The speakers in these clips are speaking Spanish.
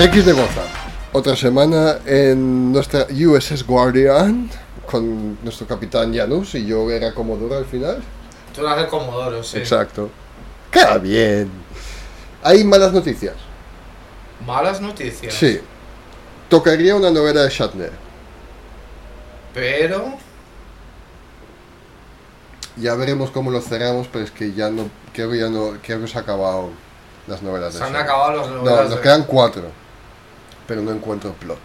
X de Goza. Otra semana en nuestra USS Guardian con nuestro capitán Janus y yo era Comodoro al final. Tú eras el Comodoro, sí. Exacto. ¡Qué bien! Hay malas noticias. Malas noticias. Sí. Tocaría una novela de Shatner. Pero. Ya veremos cómo lo cerramos, pero es que ya no. Creo que ya no. Creo que se han acabado las novelas Se de han Shatner. acabado No, novelas. nos de- quedan cuatro. Pero no encuentro plot.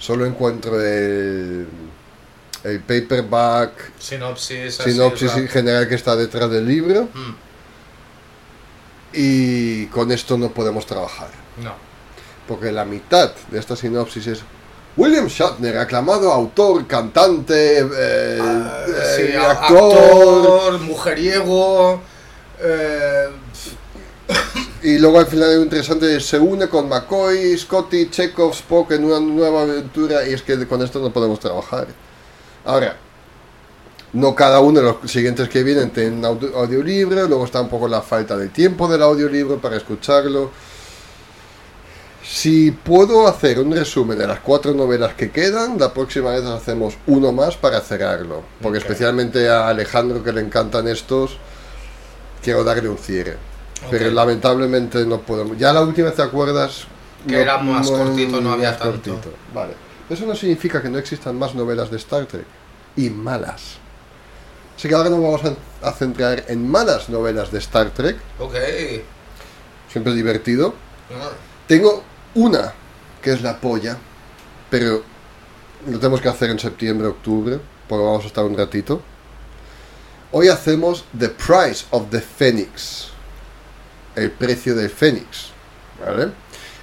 Solo encuentro el. El paperback, Sinopsis. sinopsis sea, general que está detrás del libro. mm, Y con esto no podemos trabajar. No. Porque la mitad de esta sinopsis es. William Shatner, aclamado autor, cantante, eh, Ah, eh, sí, actor, actor, mujeriego. eh, Y luego al final hay un interesante, se une con McCoy, Scotty, Chekhov, Spock en una nueva aventura y es que con esto no podemos trabajar. Ahora, no cada uno de los siguientes que vienen tienen audio- audiolibro, luego está un poco la falta de tiempo del audiolibro para escucharlo. Si puedo hacer un resumen de las cuatro novelas que quedan, la próxima vez hacemos uno más para cerrarlo. Porque especialmente a Alejandro que le encantan estos, quiero darle un cierre. Pero lamentablemente no podemos. Ya la última vez te acuerdas. Que era más cortito, no había tanto. Vale. Eso no significa que no existan más novelas de Star Trek. Y malas. Así que ahora nos vamos a, a centrar en malas novelas de Star Trek. ok. Siempre es divertido. Ah, Tengo una que es la polla. Pero lo tenemos que hacer en septiembre, octubre. Porque vamos a estar un ratito. Hoy hacemos The Price of the Phoenix. El precio del Fénix. ¿Vale?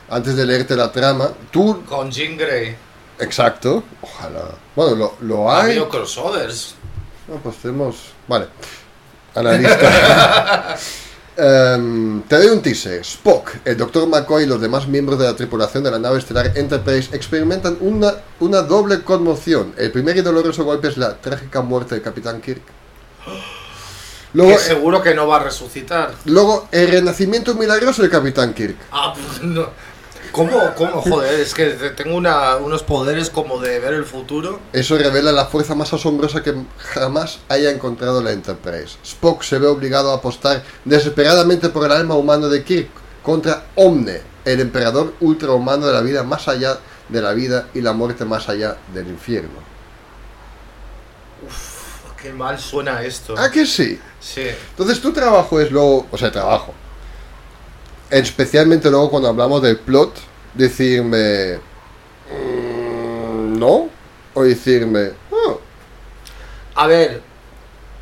Antes de leerte la trama, tú. Con Jean Grey. Exacto. Ojalá. Bueno, lo, lo Ha hay. crossovers. No, pues tenemos. Vale. Analista. Em, te doy un teaser. Spock, el Dr. McCoy y los demás miembros de la tripulación de la nave estelar Enterprise experimentan una, una doble conmoción. El primer y doloroso golpe es la trágica muerte del Capitán Kirk. Luego, que seguro que no va a resucitar. luego, el renacimiento milagroso del Capitán Kirk. Ah, pues no. ¿Cómo? ¿Cómo? Joder, es que tengo una- unos poderes como de ver el futuro. Eso revela la fuerza más asombrosa que jamás haya encontrado la Enterprise. Spock se ve obligado a apostar desesperadamente por el alma humana de Kirk contra Omne, el emperador ultrahumano de la vida más allá de la vida y la muerte más allá del infierno. Qué mal suena esto. ¿Ah, que sí? Sí. Entonces tu trabajo es luego, o sea, trabajo. Especialmente luego cuando hablamos del plot, decirme... "Mm, no. O decirme... "Oh, A ver,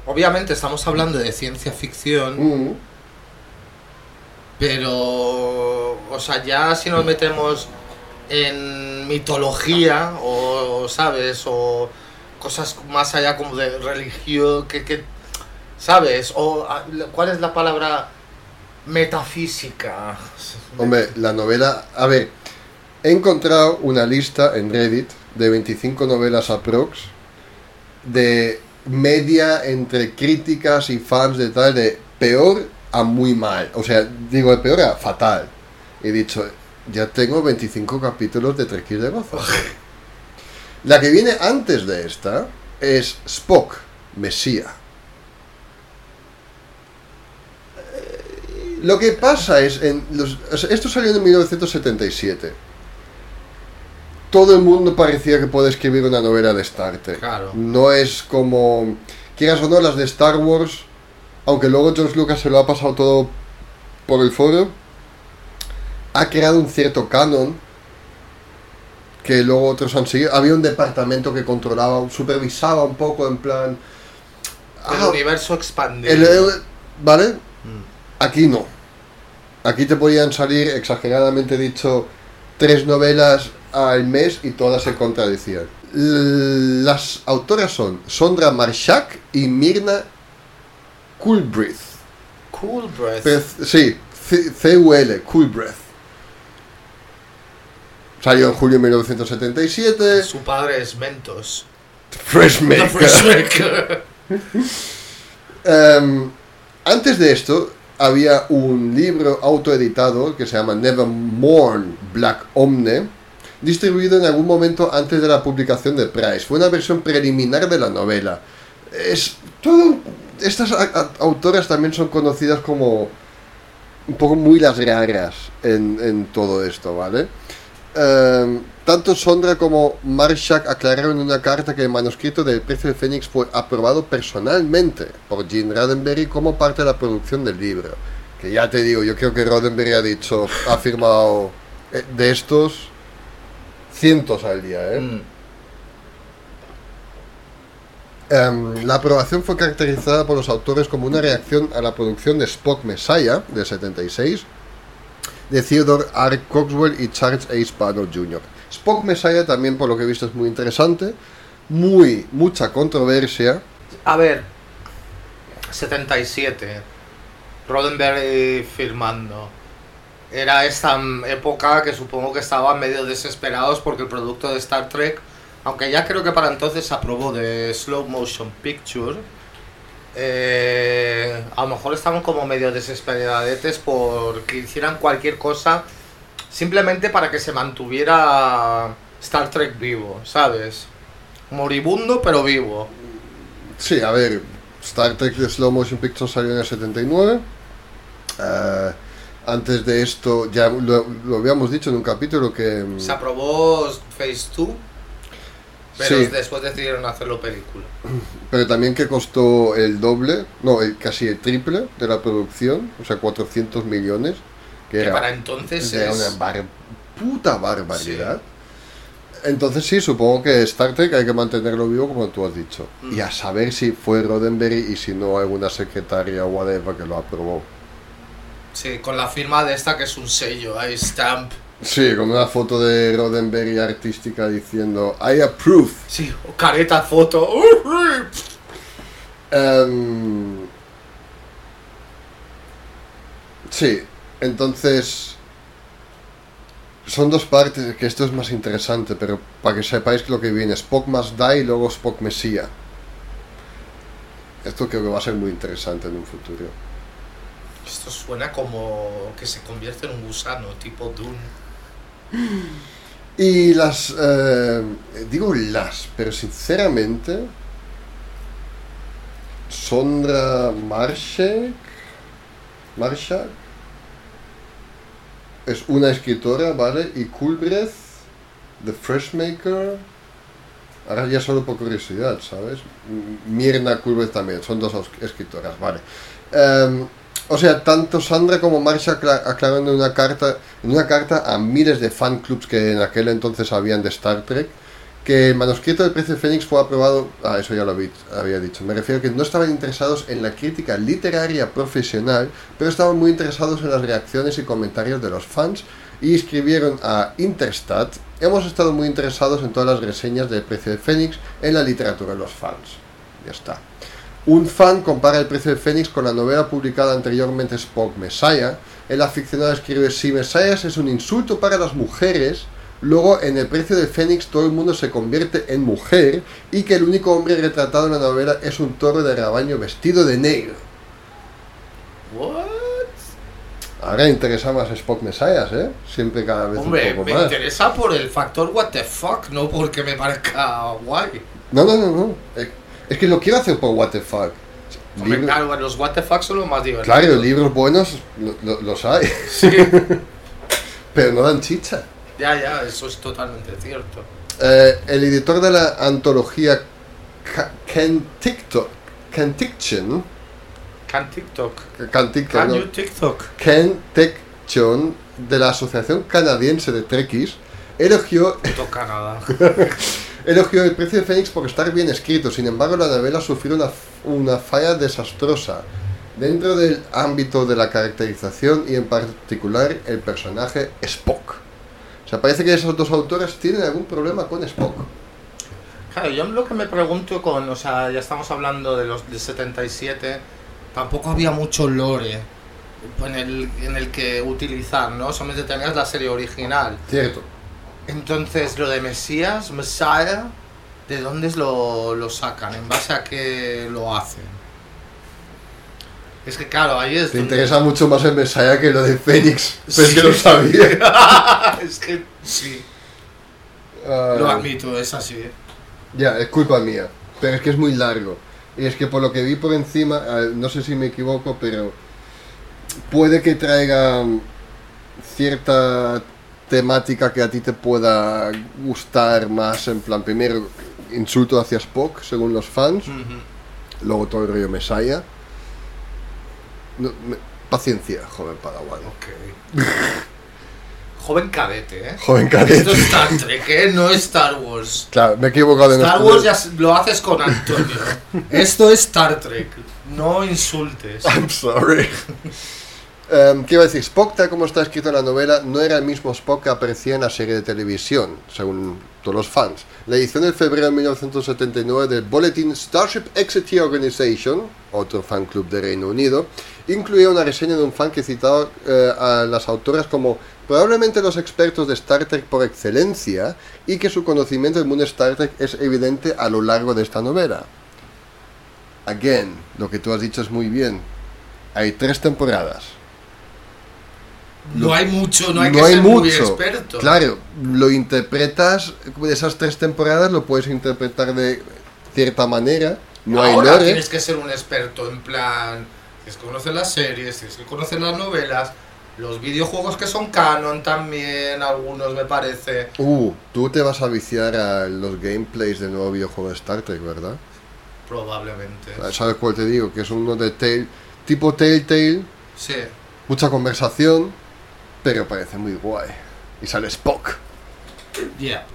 obviamente estamos hablando de ciencia ficción, mm". pero, o sea, ya si nos metemos en mitología o, ¿sabes? O cosas más allá como de religión, que, que ¿sabes? O, ¿cuál es la palabra? Metafísica. Hombre, la novela. A ver, he encontrado una lista en Reddit de 25 novelas aprox de media entre críticas y fans de tal, de peor a muy mal. O sea, digo, de peor a fatal. He dicho, ya tengo 25 capítulos de Trequis de Gozo. La que viene antes de esta es Spock, Mesía. Lo que pasa es, en los, esto salió en 1977. Todo el mundo parecía que puede escribir una novela de Star Trek. Claro. No es como, quieras o no, las de Star Wars, aunque luego George Lucas se lo ha pasado todo por el foro, ha creado un cierto canon que luego otros han seguido. Había un departamento que controlaba, supervisaba un poco en plan... El ah, universo expandido. el- el- ¿Vale? Mm. Aquí no. Aquí te podían salir, exageradamente dicho, tres novelas al mes y todas se contradecían. L- Las autoras son Sondra Marshak y Mirna Coolbrith. Cool Breath. Pero, sí, C-U-L, Coolbrith. Salió en julio de 1977. Su padre es Mentos. Fresh Maker. Fresh Maker. Em, antes de esto, había un libro autoeditado que se llama Never Mourn Black Omne, distribuido en algún momento antes de la publicación de Price. Fue una versión preliminar de la novela. Es todo. Estas autoras también son conocidas como un poco muy las raras en, en todo esto, ¿vale? Em, tanto Sondra como Marshak aclararon en una carta que el manuscrito del Precio de Fénix fue aprobado personalmente por Gene Roddenberry como parte de la producción del libro. Que ya te digo, yo creo que Roddenberry ha dicho, ha firmado eh, de estos cientos al día, ¿eh? Mm. Em, la aprobación fue caracterizada por los autores como una reacción a la producción de Spock Messiah de 76 de Theodore R. Coxwell y Charles A. Spano Jr. Spock Messiah también por lo que he visto es muy interesante, muy mucha controversia. A ver, 77. Roddenberry firmando. Era esta época que supongo que estaban medio desesperados porque el producto de Star Trek, aunque ya creo que para entonces se aprobó de Slow Motion Picture, eh, a lo mejor estaban como medio desesperadetes por que hicieran cualquier cosa simplemente para que se mantuviera Star Trek vivo, ¿sabes? Moribundo pero vivo. Sí, a ver, Star Trek de Slow Motion Picture salió en el 79. Eh, antes de esto, ya lo, lo habíamos dicho en un capítulo que... mm, Se aprobó Phase 2, pero Sí. después decidieron hacerlo película. Pero también que costó el doble, no, el- casi el triple de la producción, o sea, 400 millones, que Que era, para entonces era es... una bar- puta barbaridad. Entonces sí, supongo que Star Trek hay que mantenerlo vivo como tú has dicho. Mm. Y a saber si fue Roddenberry y si no alguna secretaria o whatever que lo aprobó. Sí, con la firma de esta que es un sello, hay stamp. Sí, con una foto de Roddenberry artística diciendo I approve. Sí, o careta, foto. Em, sí, entonces son dos partes, que esto es más interesante, pero para que sepáis lo que viene, Spock Must Die y luego Spock Mesía. Esto creo que va a ser muy interesante en un futuro. Esto suena como que se convierte en un gusano, tipo Dune. Y las, eh, digo las, pero sinceramente, Sondra Marshak, Marshak es una escritora, ¿vale? Y Coolbreath, The Freshmaker, ahora ya solo por curiosidad, ¿sabes? M- Mirna Coolbreath también, son dos escritoras, ¿vale? Em, o sea, tanto Sandra como acla- aclaran en una carta, en una carta a miles de fan clubs que en aquel entonces habían de Star Trek, que el manuscrito del Precio Fénix fue aprobado, ah, eso ya lo habí- había dicho, me refiero a que no estaban interesados en la crítica literaria profesional, pero estaban muy interesados en las reacciones y comentarios de los fans y escribieron a Interstat, hemos estado muy interesados en todas las reseñas del Precio de Fénix en la literatura de los fans. Ya está. Un fan compara el precio de Fénix con la novela publicada anteriormente Spock Messiah. El aficionado escribe, si Messiah es un insulto para las mujeres, luego en el precio de Fénix todo el mundo se convierte en mujer y que el único hombre retratado en la novela es un toro de rebaño vestido de negro. What? Ahora interesa más Spock Messiah, ¿eh? Siempre cada vez Hombre, un poco me más. interesa por el factor what the fuck, no porque me parezca guay. No, no, no, no. Es que lo quiero hacer por what the fuck. Hombre, claro, los what the fuck son los más divertidos. Claro, libros buenos lo- lo- los hay, Sí, pero no dan chicha. ya, ya, eso es totalmente cierto. Eh, el editor de la antología Ken TikTok, Ken Tickchen, Can TikTok. Ken Tickchen, Can no, you TikTok? Ken Tickchen, de la Asociación Canadiense de Trekkies, elogió, Canadá. elogió El precio de Fénix por estar bien escrito. Sin embargo, la novela sufrió una, una falla desastrosa dentro del ámbito de la caracterización y en particular el personaje Spock. O sea, parece que esos dos autores tienen algún problema con Spock. Claro, yo lo que me pregunto con, o sea, ya estamos hablando de los del 77, tampoco había mucho lore en el, en el que utilizar, ¿no? Solamente tenías la serie original. Cierto. Entonces, lo de Mesías, Messiah, ¿de dónde lo, lo sacan? ¿En base a qué lo hacen? Es que claro, ahí es Te donde- interesa mucho más el Messiah que lo de Fénix, pero es que lo sabía. es que sí, Ah, lo admito, es así. Ya, es culpa mía. Pero es que es muy largo. Y es que por lo que vi por encima, ah, no sé si me equivoco, pero puede que traiga cierta temática que a ti te pueda gustar más. En plan, primero, insulto hacia Spock, según los fans. Luego todo el rollo Messiah. No, me- paciencia, joven Padawan. Joven cadete, ¿eh? Joven Esto cadete. es Star Trek, ¿eh? No es Star Wars. Claro, me he equivocado en Star esto. Wars ya lo haces con Antonio. Esto es Star Trek. No insultes. I'm sorry. Em, ¿Qué iba a decir? Spock, tal como está escrito en la novela, no era el mismo Spock que aparecía en la serie de televisión, según todos los fans. La edición de febrero de 1979 del boletín Starship Executive Organization, otro fan club de Reino Unido, incluía una reseña de un fan que citaba eh, a las autoras como probablemente los expertos de Star Trek por excelencia y que su conocimiento del mundo Star Trek es evidente a lo largo de esta novela. Again, lo que tú has dicho es muy bien. Hay tres temporadas. No hay mucho, no hay no que hay ser muy mucho. experto. Claro, lo interpretas de esas tres temporadas, lo puedes interpretar de cierta manera. No hay Ahora lore. tienes que ser un experto, en plan, tienes que conocer las series, tienes que conocer las novelas, los videojuegos que son canon también, algunos me parece. Uh, tú te vas a viciar a los gameplays del nuevo videojuego de Star Trek, ¿verdad? Probablemente. ¿Sabes cuál te digo? Que es uno de Tale, tipo Telltale, Sí. mucha conversación, pero parece muy guay. Y sale Spock, Yeah.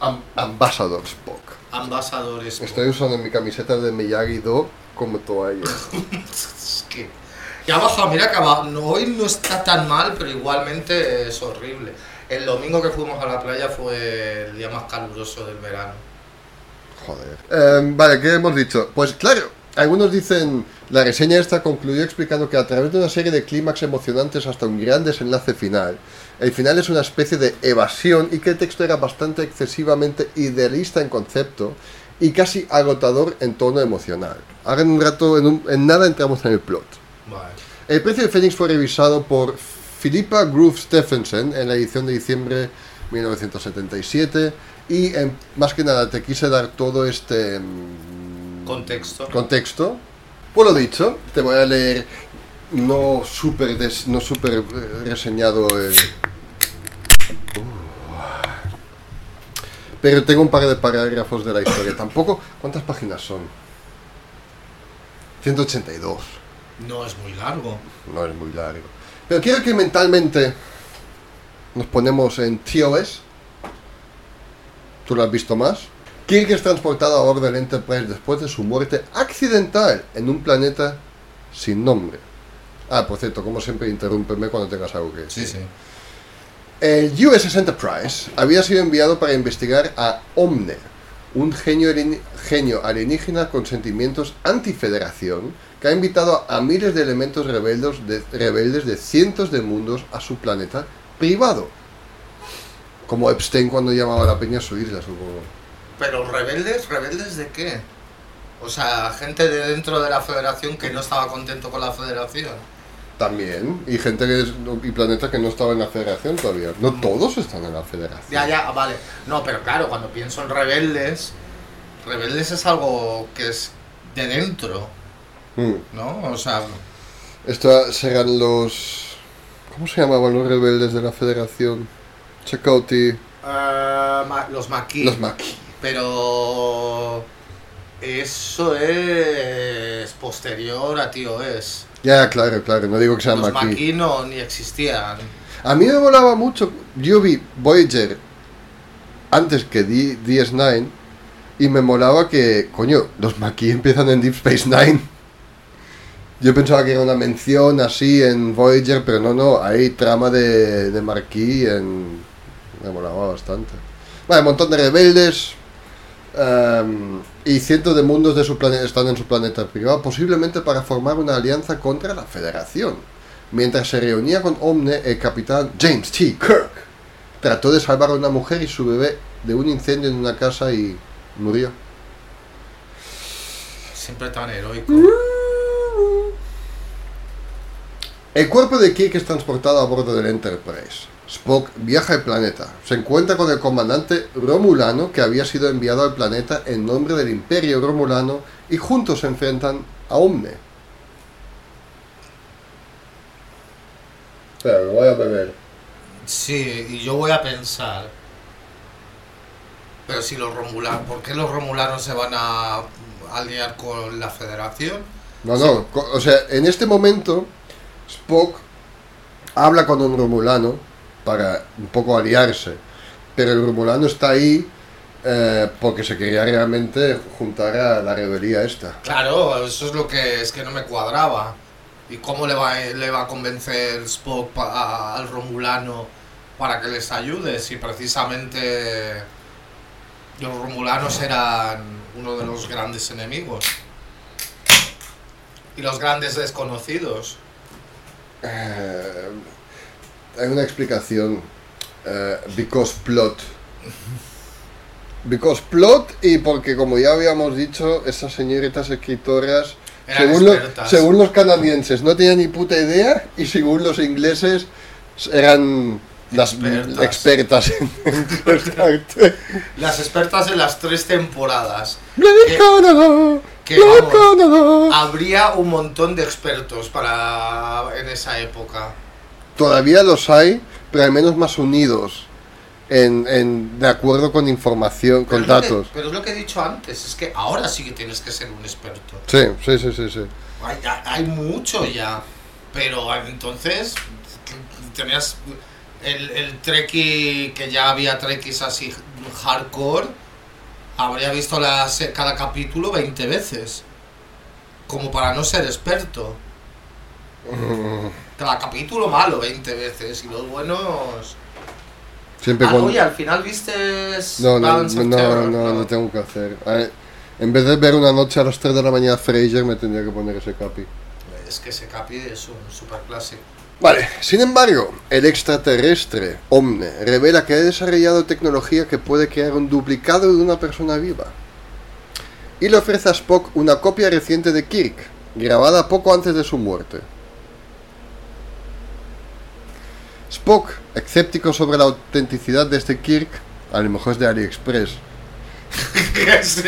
Am- Ambassador Spock. Ambasadores. Estoy usando mi camiseta de Miyagi-Do como toalla. Es que. Ya ha bajado, mira que ha bajado. No, hoy no está tan mal, pero igualmente es horrible. El domingo que fuimos a la playa fue el día más caluroso del verano. Joder. Em, vale, ¿qué hemos dicho? Pues claro, algunos dicen, la reseña esta concluyó explicando que a través de una serie de clímax emocionantes hasta un gran desenlace final, el final es una especie de evasión y que el texto era bastante excesivamente idealista en concepto y casi agotador en tono emocional. Ahora en un rato, en, un- en nada entramos en el plot. Vale. El precio de Fénix fue revisado por Philippa Groove Stephenson en la edición de diciembre de 1977 y en- más que nada te quise dar todo este mm, Contexto. contexto. Por lo dicho, te voy a leer no súper no súper eh, reseñado el... Uh. Pero tengo un par de parágrafos de la historia. Tampoco... ¿Cuántas páginas son? 182. No es muy largo. No es muy largo. Pero quiero que mentalmente nos ponemos en TOS. ¿Tú lo has visto más? Kirk es transportado a bordo del Enterprise después de su muerte accidental en un planeta sin nombre. Ah, por cierto, como siempre, interrúmpeme cuando tengas algo que decir. sí. El USS Enterprise había sido enviado para investigar a Omne, un genio, genio alienígena con sentimientos antifederación que ha invitado a miles de elementos rebeldes de, rebeldes de cientos de mundos a su planeta privado. Como Epstein cuando llamaba a la peña a su isla, supongo. Pero rebeldes, rebeldes de qué? O sea, gente de dentro de la federación que no estaba contento con la federación. También, y gente que es- y planetas que no estaban en la federación todavía. No todos están en la federación. Ya, ya, vale. No, pero claro, cuando pienso en rebeldes, rebeldes es algo que es de dentro, Mm. ¿no? O sea, Estos serán los... ¿Cómo se llamaban los rebeldes de la federación? Chakotay, eh, los maquis. los Maquis. Pero eso es posterior a TOS. Ya, claro, claro, no digo que sean Los Maquis. Maquis no ni existían. A mí me volaba mucho. Yo vi Voyager antes que D- DS9 y me molaba que, coño, los Maquis empiezan en Deep Space Nine. Yo pensaba que era una mención así en Voyager, pero no, no, hay trama de, de Marquis en. Me molaba bastante. Vale, un montón de rebeldes. Em, y cientos de mundos de su planeta están en su planeta privado, posiblemente para formar una alianza contra la Federación. Mientras se reunía con Omne, el capitán James T. Kirk trató de salvar a una mujer y su bebé de un incendio en una casa y murió. Siempre tan heroico. El cuerpo de Kirk es transportado a bordo del Enterprise. Spock viaja al planeta. Se encuentra con el comandante Romulano que había sido enviado al planeta en nombre del Imperio Romulano y juntos se enfrentan a Omne. Espera, lo voy a beber. Sí, y yo voy a pensar. Pero si los romulanos. ¿Por qué los romulanos se van a aliar con la federación? No, no, o sea, en este momento Spock habla con un Romulano para un poco aliarse, pero el Romulano está ahí eh, porque se quería realmente juntar a la rebelía esta. Claro, eso es lo que es que no me cuadraba. ¿Y cómo le va, le va a convencer Spock al romulano para que les ayude? Si precisamente los romulanos eran uno de los grandes enemigos. Y los grandes desconocidos. Eh, hay una explicación. eh, because plot. Because plot y porque como ya habíamos dicho, esas señoritas escritoras, Eran según, según los canadienses, no tenían ni puta idea y según los ingleses eran las Expertas. expertas en. Las expertas en las tres temporadas. Que- que vamos. Habría un montón de expertos para en esa época. Todavía los hay, pero al menos más unidos. En, en- de acuerdo con información, con Pero que- datos. pero es lo que he dicho antes, es que ahora sí que tienes que ser un experto. Sí, sí, sí, sí, sí. Hay, hay- hay mucho ya, pero entonces tenías el, el Trekkie, que ya había Trekkies así hardcore, habría visto la se- cada capítulo 20 veces, como para no ser experto. Cada capítulo malo 20 veces y los buenos... Siempre Ah, oye, al final viste No, no, no, no, no, lo tengo que hacer. Ver, en vez de ver una noche a las 3 de la mañana Fraser, me tendría que poner ese capi. Es que ese capi es un super clásico. Vale, sin embargo, el extraterrestre Omne revela que ha desarrollado tecnología que puede crear un duplicado de una persona viva. Y le ofrece a Spock una copia reciente de Kirk, grabada poco antes de su muerte. Spock, escéptico sobre la autenticidad de este Kirk, a lo mejor es de AliExpress. es,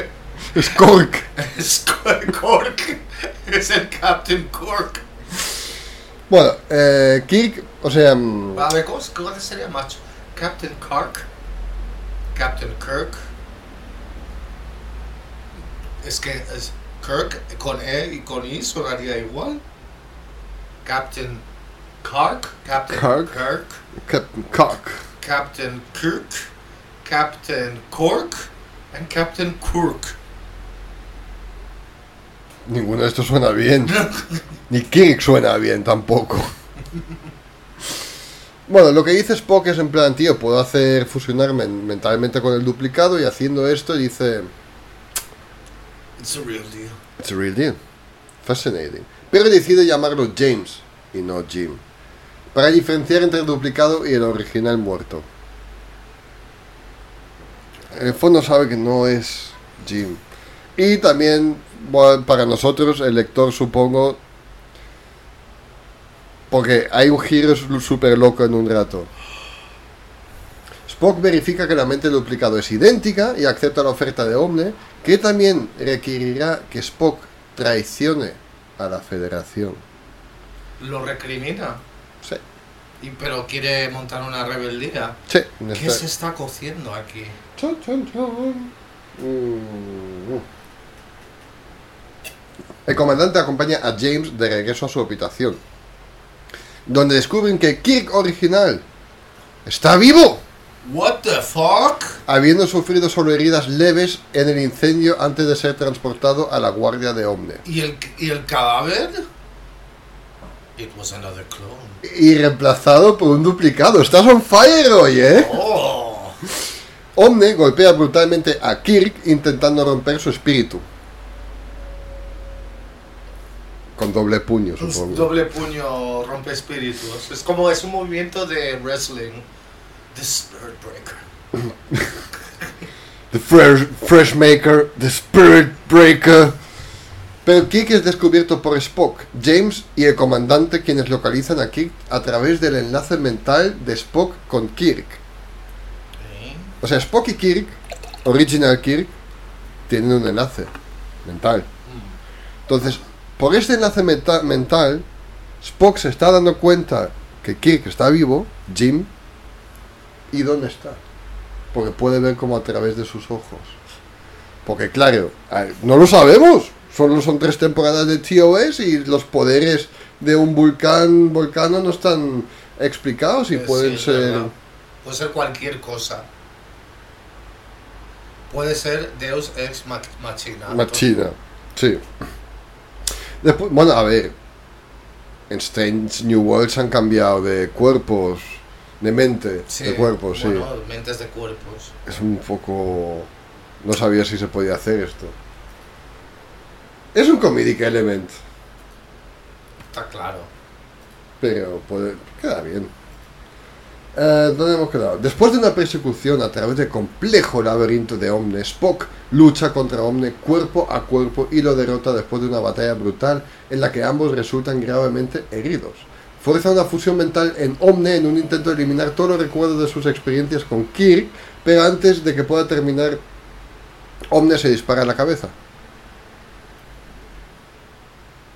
Es Cork. es Cork. Es el Captain Cork. Bueno, eh, Kirk, o sea, mm, A ver, ¿cómo, sería macho? Captain Kirk. Captain Kirk. Es que es Kirk con E y con I sonaría igual. Captain Kirk. Captain Kirk. Kirk. Captain Cock. Captain Kirk. Captain Cork. And Captain Kirk. Ninguno de estos suena bien. Ni Kirk suena bien tampoco. Bueno, lo que dice Spock es en plan, tío, puedo hacer fusionar men- mentalmente con el duplicado y haciendo esto dice, It's a real deal. it's a real deal. Fascinating. Pero decide llamarlo James y no Jim. Para diferenciar entre el duplicado y el original muerto. En el fondo sabe que no es Jim. Y también, bueno, para nosotros, el lector, supongo. Porque hay un giro súper loco en un rato. Spock verifica que la mente del duplicado es idéntica y acepta la oferta de Omne, que también requerirá que Spock traicione a la Federación. Lo recrimina. Sí, Y, pero quiere montar una rebeldía. sí. ¿Qué se está cociendo aquí? Chon, chon, chon. Mm. El comandante acompaña a James de regreso a su habitación, donde descubren que Kirk original está vivo, What the fuck? habiendo sufrido solo heridas leves en el incendio antes de ser transportado a la guardia de Omne. ¿Y el, y el cadáver? It was another clone. Y reemplazado por un duplicado. Estás on fire hoy, ¿eh? Oh. Omne golpea brutalmente a Kirk intentando romper su espíritu. Con doble puño, supongo. doble puño rompe espíritus. Es como es un movimiento de wrestling. The Spirit Breaker. The fresh, fresh Maker, The Spirit Breaker. Pero Kirk es descubierto por Spock, James y el comandante quienes localizan a Kirk a través del enlace mental de Spock con Kirk. O sea, Spock y Kirk, Original Kirk, tienen un enlace mental. Entonces, por este enlace mental, Spock se está dando cuenta que Kirk está vivo, Jim, y dónde está. Porque puede ver como a través de sus ojos. Porque claro, no lo sabemos. Solo son tres temporadas de TOS y los poderes de un volcán volcano no están explicados y Eh, pueden sí, ser... Puede ser cualquier cosa. Puede ser Deus ex mach- machina. Machina, sí. Después, bueno, a ver. En Strange New Worlds han cambiado de cuerpos, de mente, Sí, de cuerpos, sí. bueno, mentes de cuerpos. Es un poco. No sabía si se podía hacer esto. Es un comedic element, Está claro. pero puede, queda bien. Eh, ¿Dónde hemos quedado? Después de una persecución a través del complejo laberinto de Omne, Spock lucha contra Omne cuerpo a cuerpo y lo derrota después de una batalla brutal en la que ambos resultan gravemente heridos. Fuerza una fusión mental en Omne en un intento de eliminar todos los recuerdos de sus experiencias con Kirk, pero antes de que pueda terminar, Omne se dispara en la cabeza.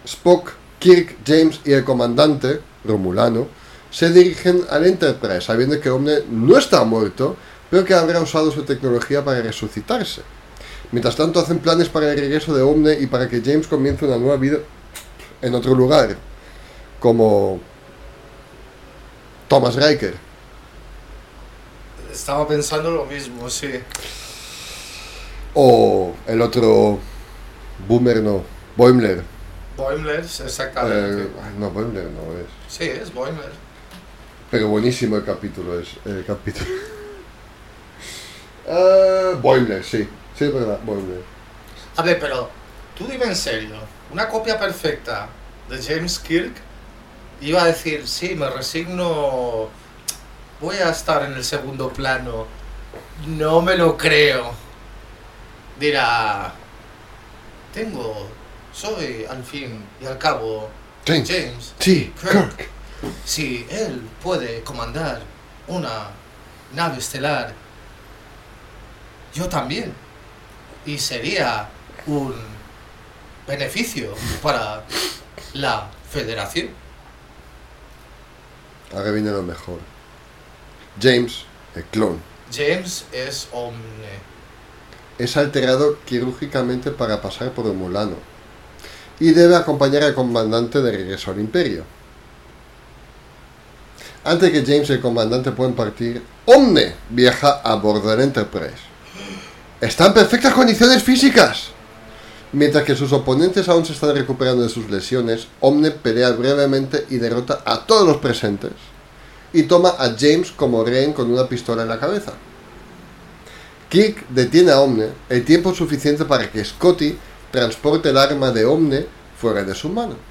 Spock, Kirk, James y el comandante, Romulano, se dirigen al Enterprise, sabiendo que Omne no está muerto, pero que habrá usado su tecnología para resucitarse. Mientras tanto, hacen planes para el regreso de Omne y para que James comience una nueva vida en otro lugar, como Thomas Riker. Estaba pensando lo mismo, sí. O el otro Boomer, no, Boimler. Boimler, exactamente. Eh, no, Boimler no es. Sí, es Boimler. Pero buenísimo el capítulo es. El capítulo. Eh, Boimler, sí. Sí, es verdad, Boimler. A ver, pero tú dime en serio, una copia perfecta de James Kirk iba a decir, sí, me resigno, voy a estar en el segundo plano, no me lo creo. Dirá, tengo, soy al fin y al cabo James. James. Sí, Kirk. Kirk. Si él puede comandar una nave estelar, yo también. Y sería un beneficio para la federación. Ahora viene lo mejor. James, el clon, James es omne. es alterado quirúrgicamente para pasar por el Mulano y debe acompañar al comandante de regreso al Imperio. Antes que James y el comandante puedan partir, Omne viaja a bordo del Enterprise. Está en perfectas condiciones físicas. Mientras que sus oponentes aún se están recuperando de sus lesiones, Omne pelea brevemente y derrota a todos los presentes. Y toma a James como rehén con una pistola en la cabeza. Kirk detiene a Omne el tiempo suficiente para que Scotty transporte el arma de Omne fuera de su mano.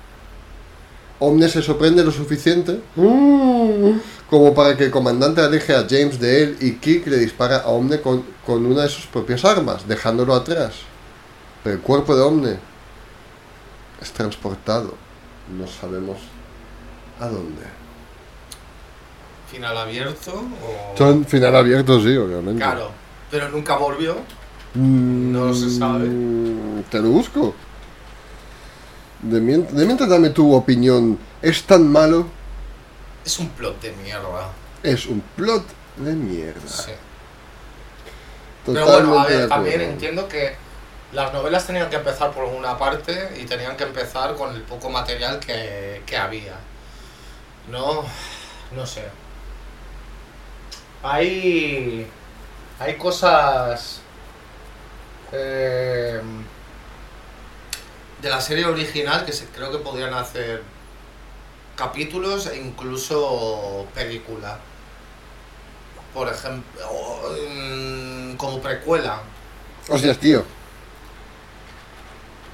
Omne se sorprende lo suficiente mm, como para que el comandante aleje a James de él y Kirk le dispara a Omne con, con una de sus propias armas, dejándolo atrás. Pero el cuerpo de Omne es transportado. No sabemos a dónde. Final abierto o... Son final abierto, sí, obviamente. Claro, pero nunca volvió. Mm, No se sabe. Te lo busco. De, mient- de mientras dame tu opinión. ¿Es tan malo? Es un plot de mierda. Es un plot de mierda. Sí. Pero bueno, a ver, también entiendo que Las novelas tenían que empezar por una parte y tenían que empezar con el poco material que, que había. No, no sé. Hay, hay cosas eh, de la serie original que se, creo que podrían hacer capítulos e incluso película. Por ejemplo, mm, como precuela. Hostias, tío.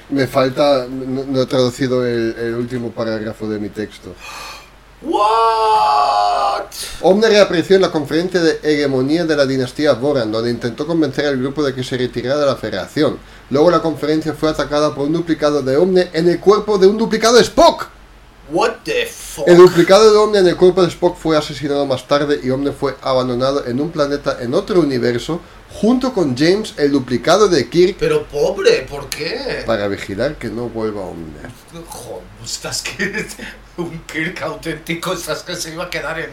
Me falta. No, no he traducido el, el último parágrafo de mi texto. Omne reapareció en la conferencia de hegemonía de la dinastía Boran, donde intentó convencer al grupo de que se retirara de la federación. Luego la conferencia fue atacada por un duplicado de Omne en el cuerpo de un duplicado de Spock. What the fuck? El duplicado de Omne en el cuerpo de Spock fue asesinado más tarde y Omne fue abandonado en un planeta en otro universo junto con James, el duplicado de Kirk, Pero pobre, ¿por qué? para vigilar que no vuelva Omne. Joder, estás que un Kirk auténtico, estás que se iba a quedar en,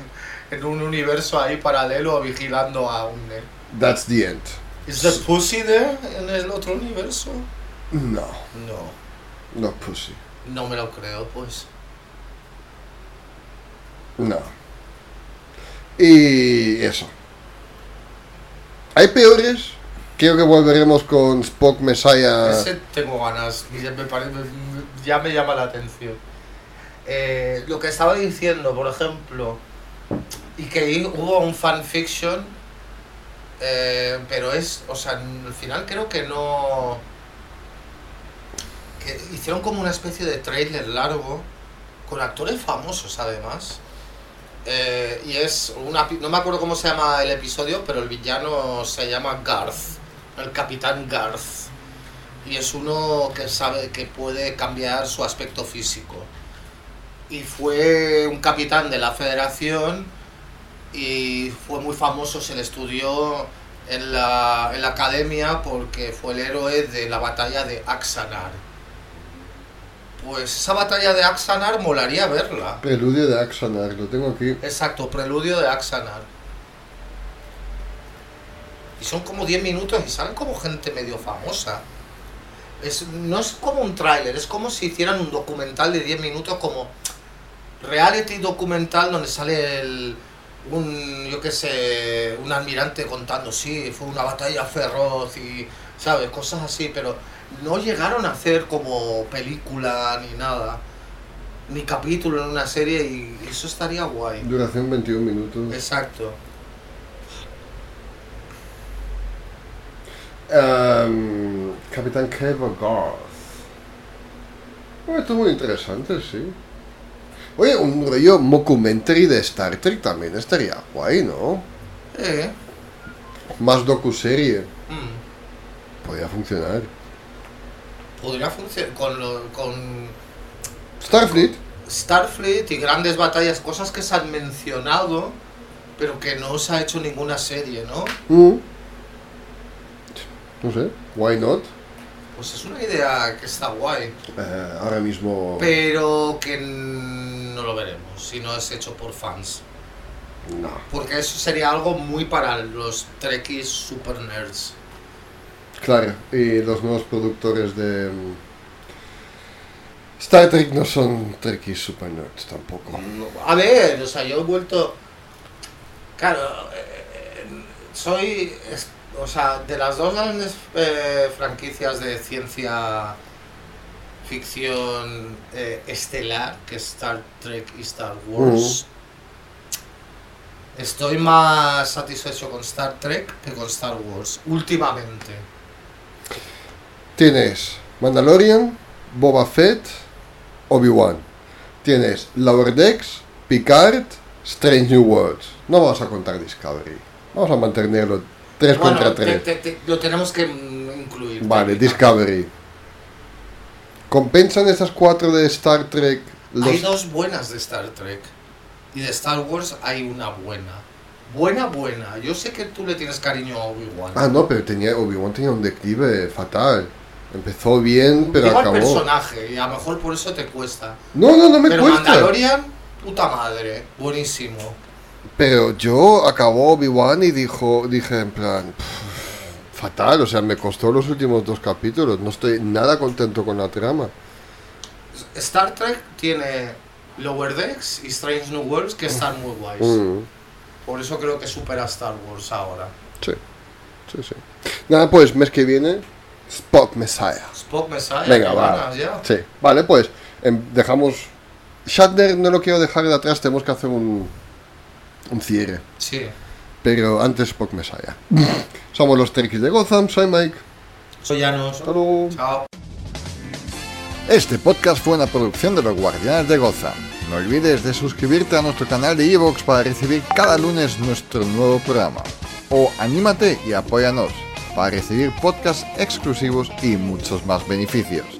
en un universo ahí paralelo vigilando a un... That's the end. ¿Is the pussy there en el otro universo? No, No, no pussy. no me lo creo, pues. No. Y eso. Hay peores. Creo que volveremos con Spock Messiah. Ese tengo ganas, ya me, ya llama la atención. Eh, lo que estaba diciendo, por ejemplo, y que hubo un fanfiction, eh, pero es, o sea, al final creo que no... que hicieron como una especie de trailer largo, con actores famosos además. Eh, y es una... no me acuerdo cómo se llama el episodio, pero el villano se llama Garth, el capitán Garth y es uno que sabe que puede cambiar su aspecto físico. Y fue un capitán de la federación y fue muy famoso, se le estudió en la, en la academia porque fue el héroe de la batalla de Axanar. Pues esa batalla de Axanar molaría verla. Preludio de Axanar, lo tengo aquí. Exacto, preludio de Axanar. Y son como 10 minutos y salen como gente medio famosa. Es, no es como un tráiler, es como si hicieran un documental de 10 minutos como reality documental donde sale el, un, yo qué sé, un almirante contando, sí, fue una batalla feroz y, ¿sabes? Cosas así, pero no llegaron a hacer como película ni nada, ni capítulo en una serie y eso estaría guay. Duración 21 minutos. Exacto. Em, Capitán Kevin Garth. Esto es muy interesante, sí. Oye, un rollo mockumentary de Star Trek también estaría guay, ¿no? Eh. Más docuserie. mm. Podría funcionar. Podría funcionar con, lo- con Starfleet. Starfleet y grandes batallas, cosas que se han mencionado, pero que no se ha hecho ninguna serie, ¿no? Mm. No sé, why not? Pues es una idea que está guay, Eh, ahora mismo. pero que no lo veremos si no es hecho por fans. No. Porque eso sería algo muy para los Trekkies super nerds. Claro, y los nuevos productores de. mm, Star Trek no son Trekkies super nerds tampoco. A ver, o sea, yo he vuelto. Claro, eh, soy. O sea, de las dos grandes eh, franquicias de ciencia ficción eh, estelar, que es Star Trek y Star Wars, estoy más satisfecho con Star Trek que con Star Wars, últimamente. Tienes Mandalorian, Boba Fett, Obi-Wan. Tienes Lower Decks, Picard, Strange New Worlds. No vamos a contar Discovery. Vamos a mantenerlo 3 Bueno, contra te- 3. te- te- lo tenemos que mm, incluir. Vale. Discovery. ¿Compensan estas cuatro de Star Trek? Los... Hay dos buenas de Star Trek. Y de Star Wars hay una buena. Buena, buena. Yo sé que tú le tienes cariño a Obi-Wan. Ah, no, pero tenía Obi-Wan tenía un declive fatal. Empezó bien, pero al acabó. personaje, y a lo mejor por eso te cuesta. No, no, no me Pero cuesta. Mandalorian, puta madre. Buenísimo. Pero yo acabó Obi-Wan y dijo, dije en plan, "Pff, fatal, o sea, me costó los últimos dos capítulos, no estoy nada contento con la trama. Star Trek tiene Lower Decks y Strange New Worlds que están muy guays. Mm, Por eso creo que supera Star Wars ahora. sí, sí, sí. Nada, pues mes que viene, Spock Messiah. Spock Messiah, Venga, va. ganas ya. Sí, vale, pues em, dejamos. Shatner no lo quiero dejar de atrás, tenemos que hacer un, un cierre. Sí. Pero antes Spock Messiah. Somos los Trekkies de Gotham, soy Mike. Soy Janos. Hasta luego. Chao. Este podcast fue una producción de los Guardianes de Gotham. No olvides de suscribirte a nuestro canal de iVoox para recibir cada lunes nuestro nuevo programa. O anímate y apóyanos para recibir podcasts exclusivos y muchos más beneficios.